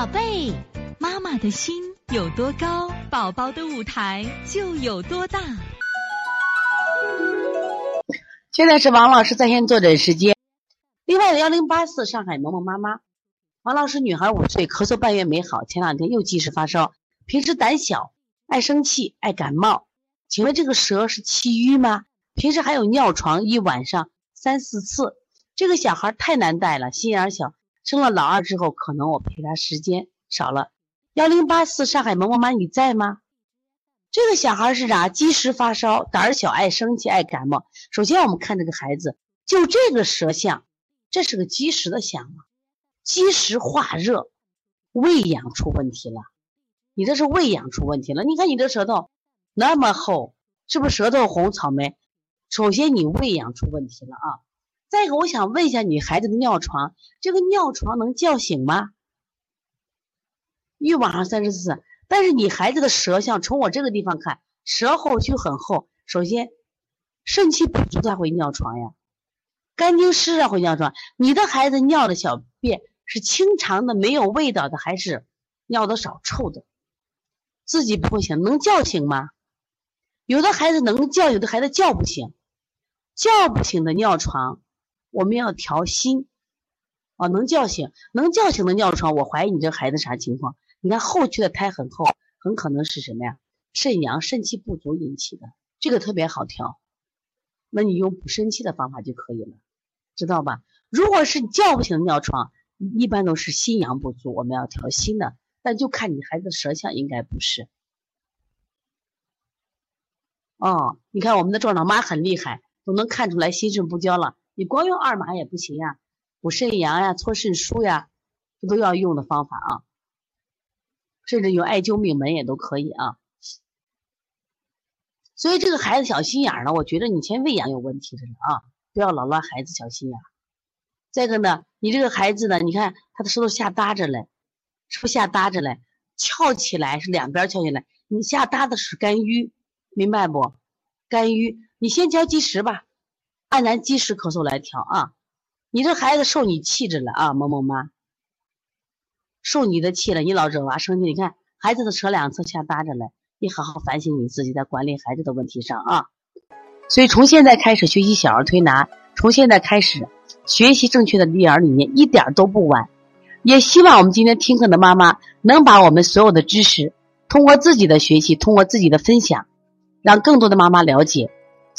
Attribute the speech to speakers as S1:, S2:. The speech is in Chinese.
S1: 宝贝，妈妈的心有多高，宝宝的舞台就有多大。
S2: 现在是王老师在线坐诊时间。另外的幺零八四上海萌萌妈妈，王老师女孩五岁，咳嗽半月没好，前两天又继时发烧，平时胆小，爱生气，爱感冒。请问这个舌是气郁吗？平时还有尿床，一晚上三四次。这个小孩太难带了，心眼小。生了老二之后，可能我陪他时间少了。幺零八四上海萌萌妈，你在吗？这个小孩是啥？积食发烧，胆小，爱生气，爱感冒。首先我们看这个孩子，就这个舌象，这是个积食的象啊？积食化热，胃养出问题了。你这是胃养出问题了。你看你这舌头那么厚，是不是舌头红？草莓。首先你胃养出问题了啊。再一个，我想问一下，你孩子的尿床，这个尿床能叫醒吗？一晚上三十次，但是你孩子的舌象，从我这个地方看，舌后区很厚。首先，肾气不足才会尿床呀，肝经湿热会尿床。你的孩子尿的小便是清长的，没有味道的，还是尿的少、臭的？自己不会醒，能叫醒吗？有的孩子能叫，有的孩子叫不醒，叫不醒的尿床。我们要调心，哦，能叫醒，能叫醒的尿床，我怀疑你这孩子啥情况？你看后区的胎很厚，很可能是什么呀？肾阳肾气不足引起的，这个特别好调。那你用补肾气的方法就可以了，知道吧？如果是叫不醒尿床，一般都是心阳不足，我们要调心的。但就看你孩子舌象，应该不是。哦，你看我们的壮壮妈很厉害，都能看出来心肾不交了。你光用二马也不行呀，补肾阳呀，搓肾腧呀，这都要用的方法啊。甚至用艾灸命门也都可以啊。所以这个孩子小心眼儿呢，我觉得你先喂养有问题的了啊，不要老乱孩子小心眼儿。再一个呢，你这个孩子呢，你看他的舌头下搭着嘞，是不是下搭着嘞？翘起来是两边翘起来，你下搭的是肝郁，明白不？肝郁，你先教积食吧。按咱积食咳嗽来调啊！你这孩子受你气着了啊，萌萌妈，受你的气了，你老惹娃生气。你看孩子的舌两侧下搭着嘞，你好好反省你自己在管理孩子的问题上啊。所以从现在开始学习小儿推拿，从现在开始学习正确的育儿理念，一点都不晚。也希望我们今天听课的妈妈能把我们所有的知识，通过自己的学习，通过自己的分享，让更多的妈妈了解。